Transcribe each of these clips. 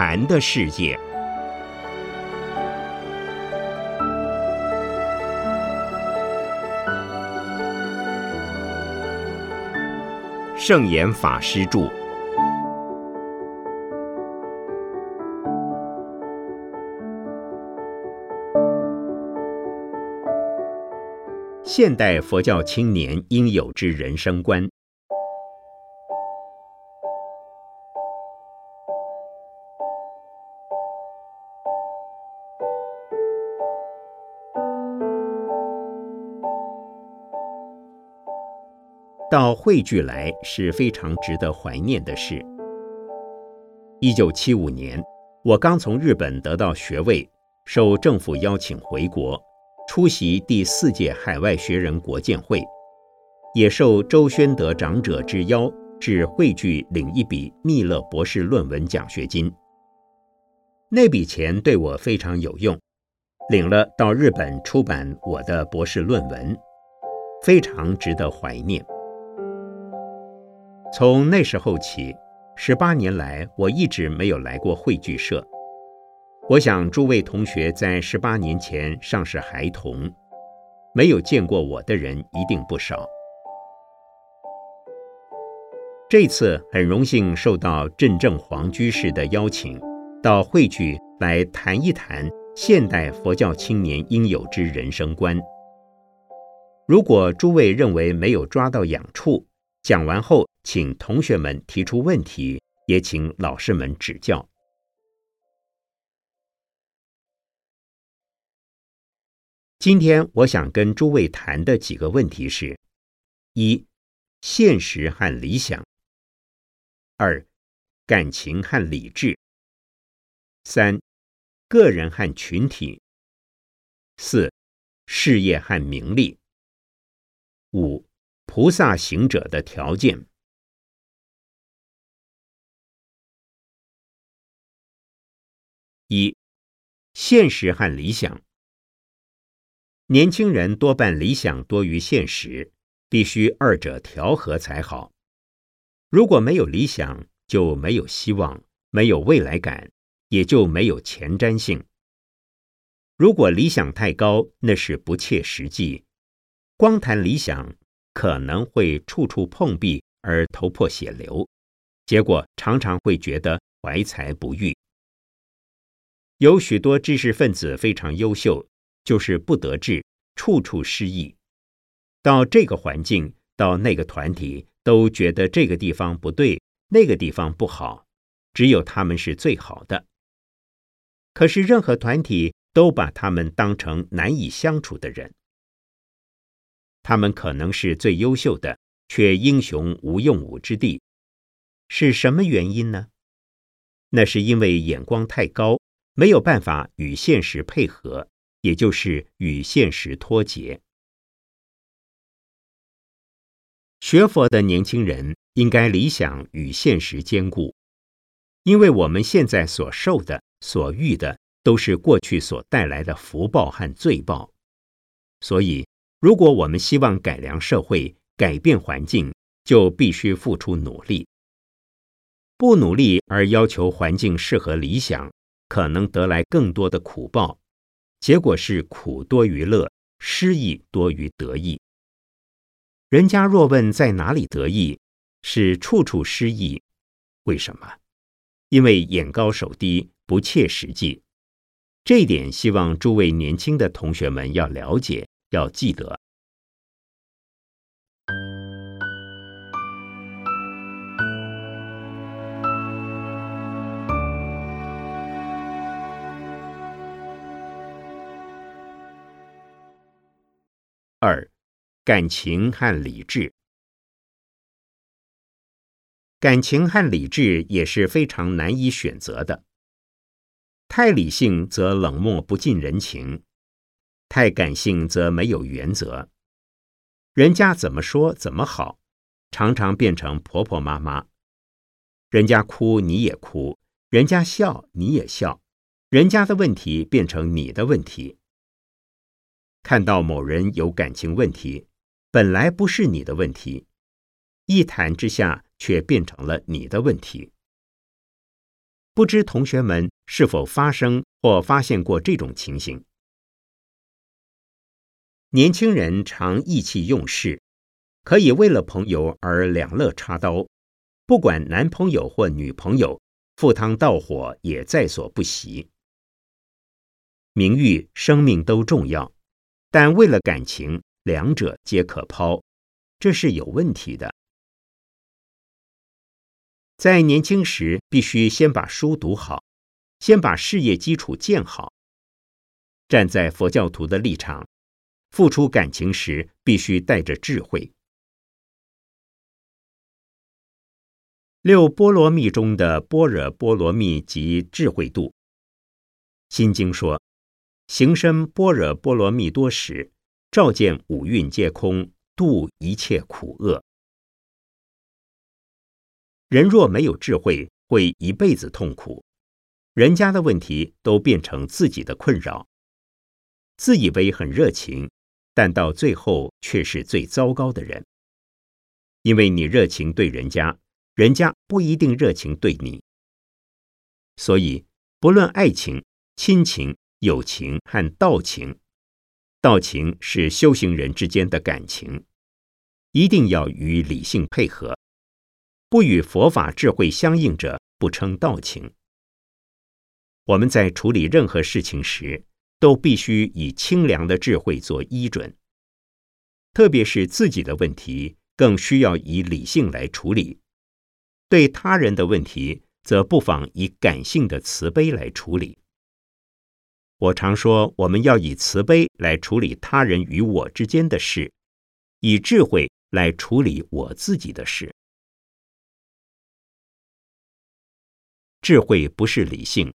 禅的世界，圣严法师著。现代佛教青年应有之人生观。到汇聚来是非常值得怀念的事。一九七五年，我刚从日本得到学位，受政府邀请回国。出席第四届海外学人国建会，也受周宣德长者之邀至汇聚领一笔密勒博士论文奖学金。那笔钱对我非常有用，领了到日本出版我的博士论文，非常值得怀念。从那时候起，十八年来我一直没有来过汇聚社。我想，诸位同学在十八年前尚是孩童，没有见过我的人一定不少。这次很荣幸受到镇正皇居士的邀请，到汇聚来谈一谈现代佛教青年应有之人生观。如果诸位认为没有抓到痒处，讲完后请同学们提出问题，也请老师们指教。今天我想跟诸位谈的几个问题是：一、现实和理想；二、感情和理智；三、个人和群体；四、事业和名利；五、菩萨行者的条件。一、现实和理想。年轻人多半理想多于现实，必须二者调和才好。如果没有理想，就没有希望，没有未来感，也就没有前瞻性。如果理想太高，那是不切实际。光谈理想，可能会处处碰壁而头破血流，结果常常会觉得怀才不遇。有许多知识分子非常优秀。就是不得志，处处失意。到这个环境，到那个团体，都觉得这个地方不对，那个地方不好，只有他们是最好的。可是任何团体都把他们当成难以相处的人。他们可能是最优秀的，却英雄无用武之地。是什么原因呢？那是因为眼光太高，没有办法与现实配合。也就是与现实脱节。学佛的年轻人应该理想与现实兼顾，因为我们现在所受的、所遇的，都是过去所带来的福报和罪报。所以，如果我们希望改良社会、改变环境，就必须付出努力。不努力而要求环境适合理想，可能得来更多的苦报。结果是苦多于乐，失意多于得意。人家若问在哪里得意，是处处失意。为什么？因为眼高手低，不切实际。这一点，希望诸位年轻的同学们要了解，要记得。二，感情和理智。感情和理智也是非常难以选择的。太理性则冷漠不近人情，太感性则没有原则。人家怎么说怎么好，常常变成婆婆妈妈。人家哭你也哭，人家笑你也笑，人家的问题变成你的问题。看到某人有感情问题，本来不是你的问题，一谈之下却变成了你的问题。不知同学们是否发生或发现过这种情形？年轻人常意气用事，可以为了朋友而两肋插刀，不管男朋友或女朋友，赴汤蹈火也在所不惜。名誉、生命都重要，但为了感情，两者皆可抛，这是有问题的。在年轻时，必须先把书读好，先把事业基础建好。站在佛教徒的立场，付出感情时，必须带着智慧。六波罗蜜中的般若波罗蜜即智慧度。心经说：“行深般若波罗蜜多时，照见五蕴皆空，度一切苦厄。”人若没有智慧，会一辈子痛苦。人家的问题都变成自己的困扰。自以为很热情，但到最后却是最糟糕的人。因为你热情对人家，人家不一定热情对你。所以，不论爱情、亲情、友情和道情，道情是修行人之间的感情，一定要与理性配合。不与佛法智慧相应者，不称道情。我们在处理任何事情时，都必须以清凉的智慧做依准。特别是自己的问题，更需要以理性来处理；对他人的问题，则不妨以感性的慈悲来处理。我常说，我们要以慈悲来处理他人与我之间的事，以智慧来处理我自己的事。智慧不是理性，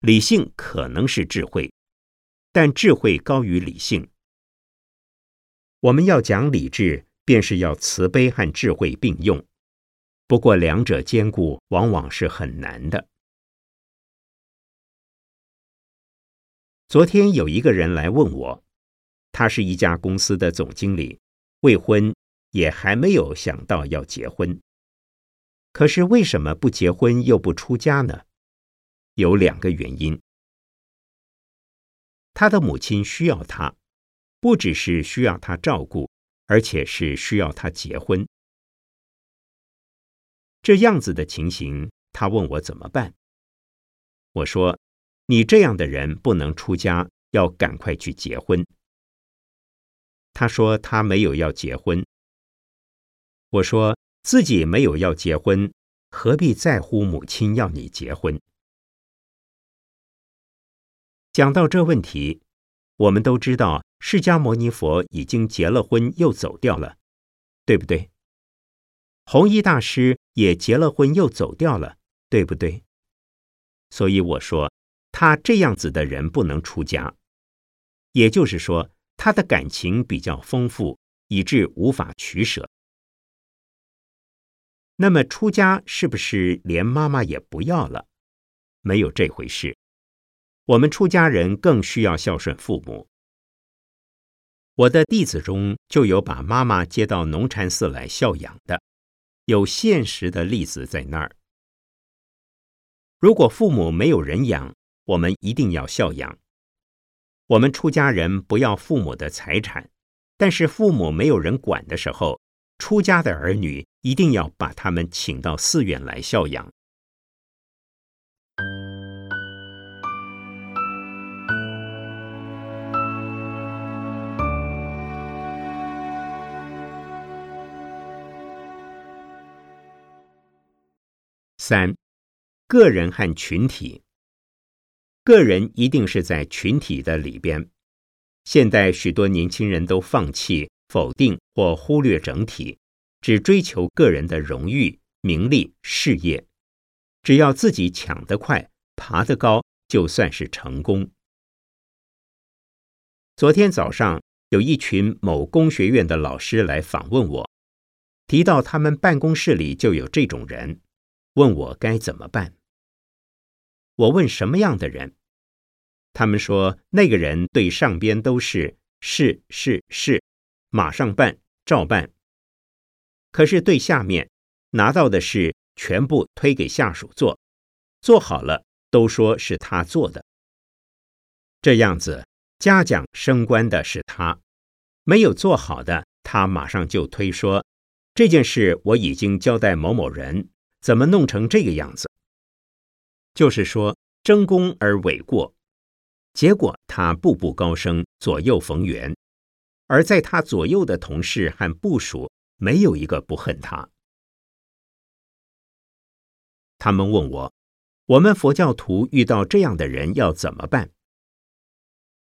理性可能是智慧，但智慧高于理性。我们要讲理智，便是要慈悲和智慧并用。不过两者兼顾，往往是很难的。昨天有一个人来问我，他是一家公司的总经理，未婚，也还没有想到要结婚。可是为什么不结婚又不出家呢？有两个原因。他的母亲需要他，不只是需要他照顾，而且是需要他结婚。这样子的情形，他问我怎么办。我说：“你这样的人不能出家，要赶快去结婚。”他说他没有要结婚。我说。自己没有要结婚，何必在乎母亲要你结婚？讲到这问题，我们都知道，释迦牟尼佛已经结了婚又走掉了，对不对？弘一大师也结了婚又走掉了，对不对？所以我说，他这样子的人不能出家，也就是说，他的感情比较丰富，以致无法取舍。那么出家是不是连妈妈也不要了？没有这回事。我们出家人更需要孝顺父母。我的弟子中就有把妈妈接到农禅寺来孝养的，有现实的例子在那儿。如果父母没有人养，我们一定要孝养。我们出家人不要父母的财产，但是父母没有人管的时候。出家的儿女一定要把他们请到寺院来孝养。三，个人和群体。个人一定是在群体的里边。现代许多年轻人都放弃。否定或忽略整体，只追求个人的荣誉、名利、事业，只要自己抢得快、爬得高，就算是成功。昨天早上有一群某工学院的老师来访问我，提到他们办公室里就有这种人，问我该怎么办。我问什么样的人，他们说那个人对上边都是是是是。马上办，照办。可是对下面拿到的事全部推给下属做，做好了都说是他做的。这样子嘉奖升官的是他，没有做好的，他马上就推说这件事我已经交代某某人，怎么弄成这个样子？就是说争功而诿过，结果他步步高升，左右逢源，而在他左右的同事和部属没有一个不恨他。他们问我：“我们佛教徒遇到这样的人要怎么办？”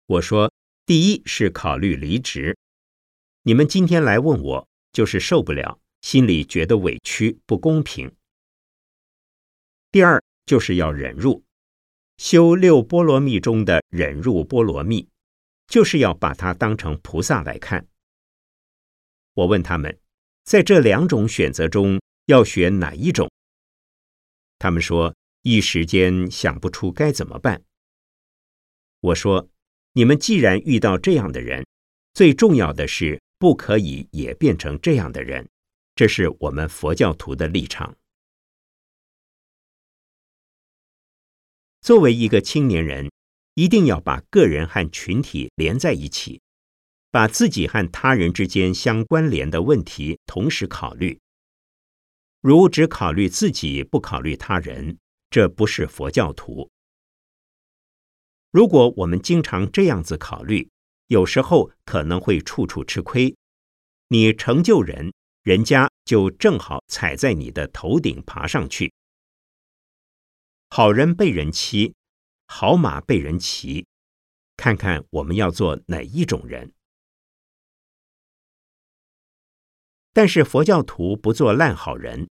我说：“第一是考虑离职。你们今天来问我，就是受不了，心里觉得委屈、不公平。第二就是要忍入，修六波罗蜜中的忍入波罗蜜，就是要把它当成菩萨来看。我问他们，在这两种选择中要选哪一种？”他们说一时间想不出该怎么办。我说：“你们既然遇到这样的人，最重要的是不可以也变成这样的人，这是我们佛教徒的立场。作为一个青年人，一定要把个人和群体连在一起，把自己和他人之间相关联的问题同时考虑。”如只考虑自己，不考虑他人，这不是佛教徒。如果我们经常这样子考虑，有时候可能会处处吃亏。你成就人，人家就正好踩在你的头顶爬上去。好人被人欺，好马被人骑，看看我们要做哪一种人。但是佛教徒不做烂好人，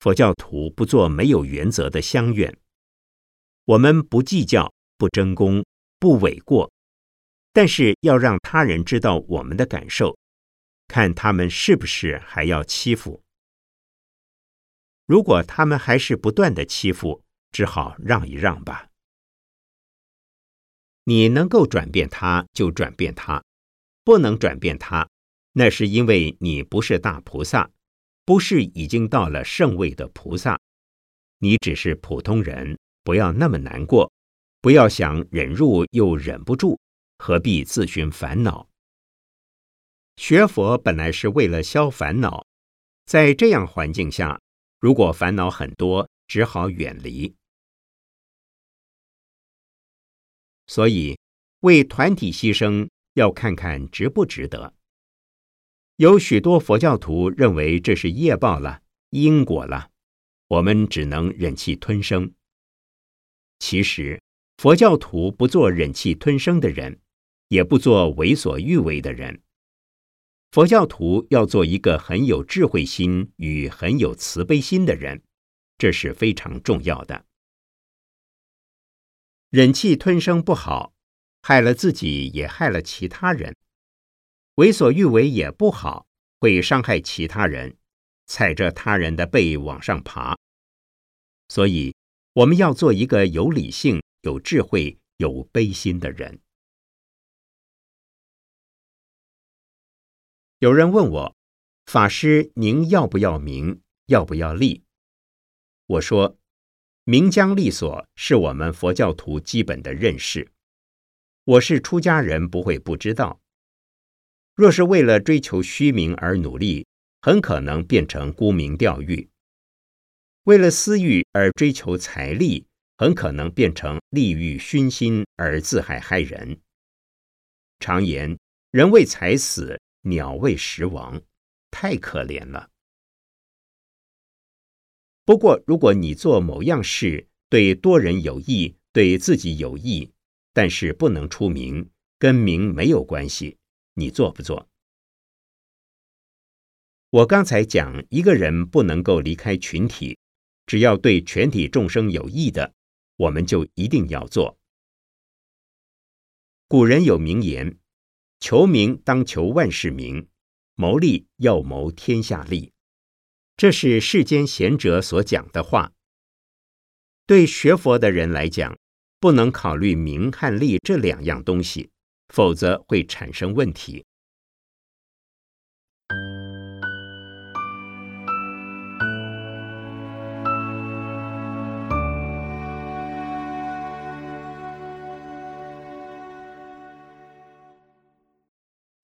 佛教徒不做没有原则的乡愿。我们不计较，不争功，不诿过，但是要让他人知道我们的感受，看他们是不是还要欺负。如果他们还是不断的欺负，只好让一让吧。你能够转变他，就转变他；不能转变他。那是因为你不是大菩萨，不是已经到了圣位的菩萨，你只是普通人，不要那么难过，不要想忍住又忍不住，何必自寻烦恼？学佛本来是为了消烦恼，在这样环境下，如果烦恼很多，只好远离。所以，为团体牺牲，要看看值不值得。有许多佛教徒认为这是业报了、因果了，我们只能忍气吞声。其实，佛教徒不做忍气吞声的人，也不做为所欲为的人。佛教徒要做一个很有智慧心与很有慈悲心的人，这是非常重要的。忍气吞声不好，害了自己，也害了其他人。为所欲为也不好，会伤害其他人，踩着他人的背往上爬。所以，我们要做一个有理性、有智慧、有悲心的人。有人问我，法师，您要不要名？要不要利？我说，名将利所是我们佛教徒基本的认识。我是出家人，不会不知道。若是为了追求虚名而努力，很可能变成沽名钓誉；为了私欲而追求财力，很可能变成利欲熏心而自害害人。常言“人为财死，鸟为食亡”，太可怜了。不过，如果你做某样事对多人有益，对自己有益，但是不能出名，跟名没有关系。你做不做？我刚才讲，一个人不能够离开群体，只要对全体众生有益的，我们就一定要做。古人有名言：“求名当求万世名，谋利要谋天下利。”这是世间贤者所讲的话。对学佛的人来讲，不能考虑名和利这两样东西，否则会产生问题。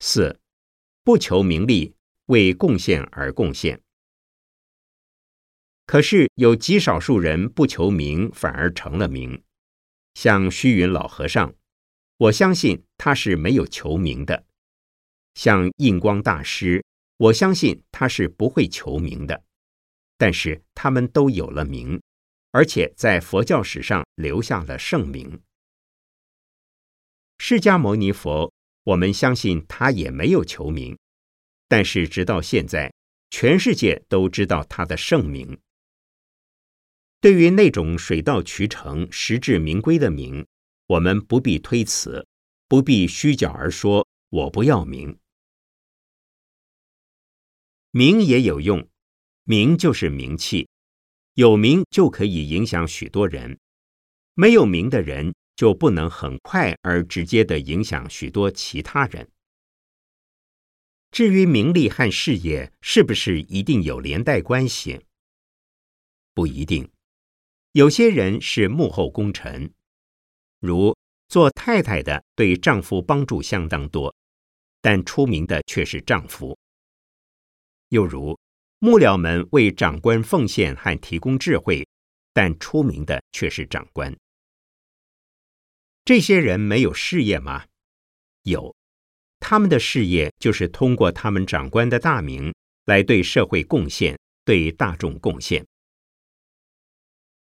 四，不求名利，为贡献而贡献。可是有极少数人不求名，反而成了名，像虚云老和尚，我相信他是没有求名的；像印光大师，我相信他是不会求名的。但是他们都有了名，而且在佛教史上留下了盛名。释迦牟尼佛，我们相信他也没有求名，但是直到现在，全世界都知道他的盛名。对于那种水到渠成、实至名归的名，我们不必推辞，不必虚假而说“我不要名”。名也有用，名就是名气，有名就可以影响许多人，没有名的人就不能很快而直接的影响许多其他人。至于名利和事业是不是一定有连带关系，不一定。有些人是幕后功臣，如做太太的对丈夫帮助相当多，但出名的却是丈夫；又如幕僚们为长官奉献和提供智慧，但出名的却是长官。这些人没有事业吗？有，他们的事业就是通过他们长官的大名来对社会贡献，对大众贡献。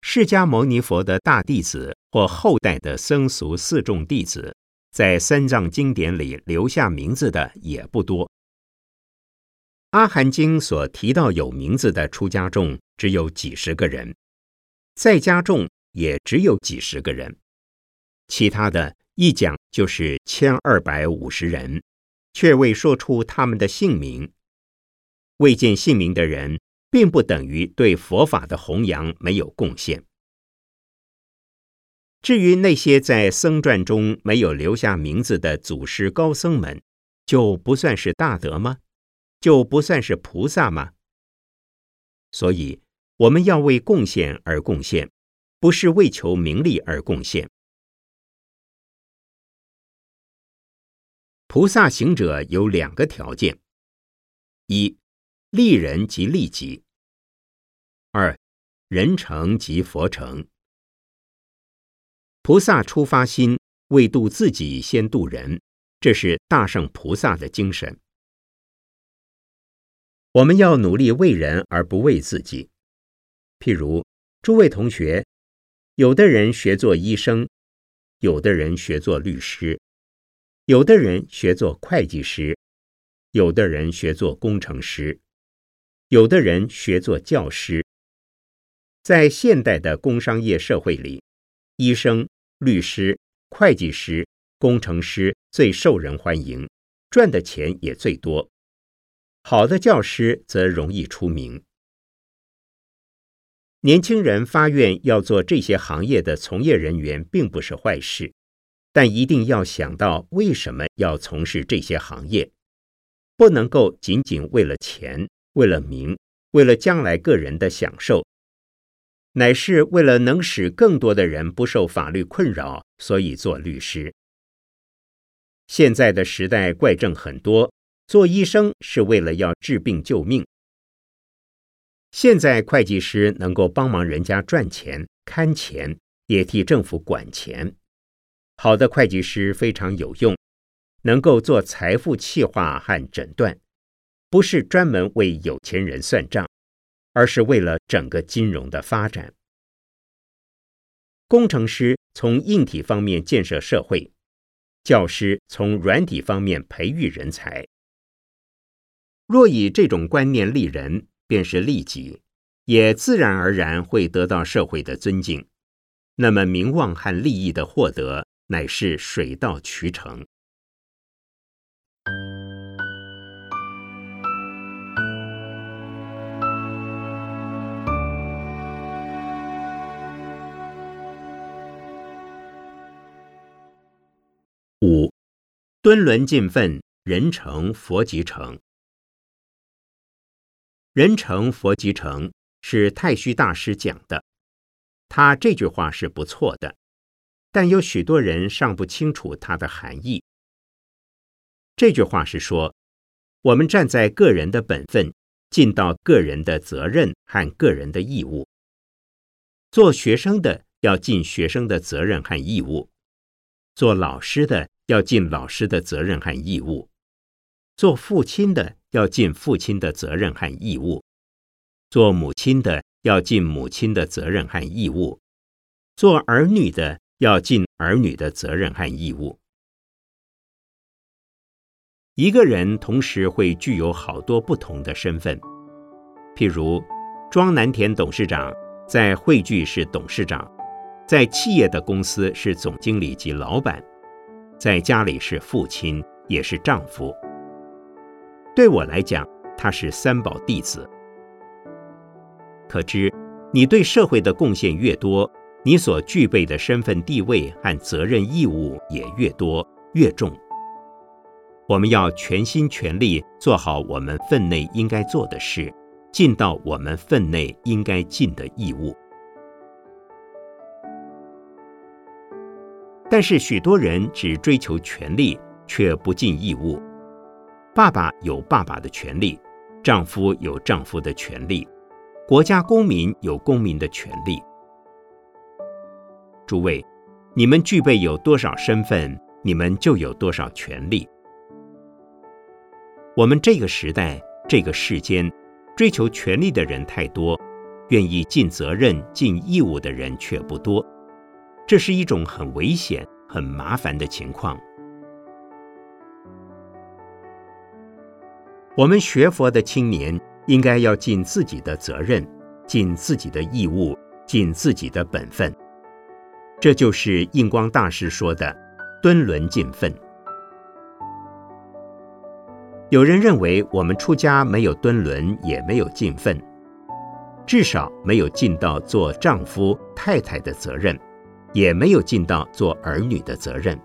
释迦牟尼佛的大弟子或后代的僧俗四众弟子，在三藏经典里留下名字的也不多。阿含经所提到有名字的出家众只有几十个人，在家众也只有几十个人，其他的一讲就是千二百五十人，却未说出他们的姓名。未见姓名的人。并不等于对佛法的弘扬没有贡献。至于那些在僧传中没有留下名字的祖师高僧们，就不算是大德吗？就不算是菩萨吗？所以，我们要为贡献而贡献，不是为求名利而贡献。菩萨行者有两个条件：一。利人即利己。二，人成即佛成。菩萨出发心为度自己，先度人，这是大圣菩萨的精神。我们要努力为人而不为自己。譬如诸位同学，有的人学做医生，有的人学做律师，有的人学做会计师，有的人学做工程师。有的人学做教师，在现代的工商业社会里，医生、律师、会计师、工程师最受人欢迎，赚的钱也最多。好的教师则容易出名。年轻人发愿要做这些行业的从业人员，并不是坏事，但一定要想到为什么要从事这些行业，不能够仅仅为了钱。为了名，为了将来个人的享受，乃是为了能使更多的人不受法律困扰，所以做律师。现在的时代怪症很多，做医生是为了要治病救命。现在会计师能够帮忙人家赚钱、看钱，也替政府管钱。好的会计师非常有用，能够做财富计划和诊断。不是专门为有钱人算账，而是为了整个金融的发展。工程师从硬体方面建设社会，教师从软体方面培育人才。若以这种观念立人，便是利己，也自然而然会得到社会的尊敬。那么名望和利益的获得，乃是水到渠成。敦伦尽奋，人成佛即成。人成佛即成是太虚大师讲的，他这句话是不错的，但有许多人尚不清楚它的含义。这句话是说，我们站在个人的本分，尽到个人的责任和个人的义务。做学生的要尽学生的责任和义务，做老师的要尽老师的责任和义务，做父亲的要尽父亲的责任和义务，做母亲的要尽母亲的责任和义务，做儿女的要尽儿女的责任和义务。一个人同时会具有好多不同的身份，譬如庄南田董事长在汇聚是董事长，在企业的公司是总经理及老板，在家里是父亲也是丈夫。对我来讲，他是三宝弟子。可知，你对社会的贡献越多，你所具备的身份地位和责任义务也越多越重。我们要全心全力做好我们分内应该做的事，尽到我们分内应该尽的义务。但是许多人只追求权利，却不尽义务。爸爸有爸爸的权利，丈夫有丈夫的权利，国家公民有公民的权利。诸位，你们具备有多少身份，你们就有多少权利。我们这个时代、这个世间，追求权利的人太多，愿意尽责任、尽义务的人却不多。这是一种很危险、很麻烦的情况。我们学佛的青年应该要尽自己的责任，尽自己的义务，尽自己的本分。这就是印光大师说的“敦伦尽分”。有人认为我们出家没有敦伦，也没有尽分，至少没有尽到做丈夫、太太的责任，也没有尽到做儿女的责任。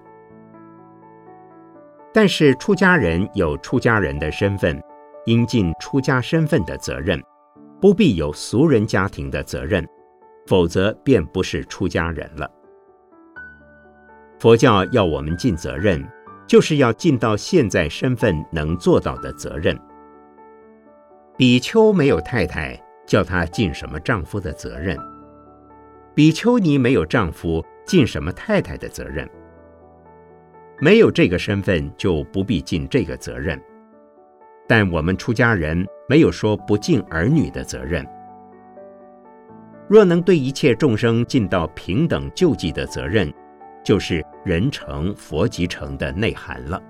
但是出家人有出家人的身份，应尽出家身份的责任，不必有俗人家庭的责任，否则便不是出家人了。佛教要我们尽责任。就是要尽到现在身份能做到的责任。比丘没有太太，叫他尽什么丈夫的责任？比丘尼没有丈夫，尽什么太太的责任？没有这个身份，就不必尽这个责任。但我们出家人没有说不尽儿女的责任。若能对一切众生尽到平等救济的责任。就是人成佛即成的内涵了。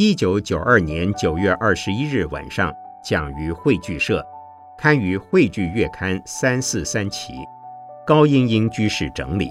一九九二年九月二十一日晚上。讲于汇聚社，刊于汇聚月刊三四三期，高英英居士整理。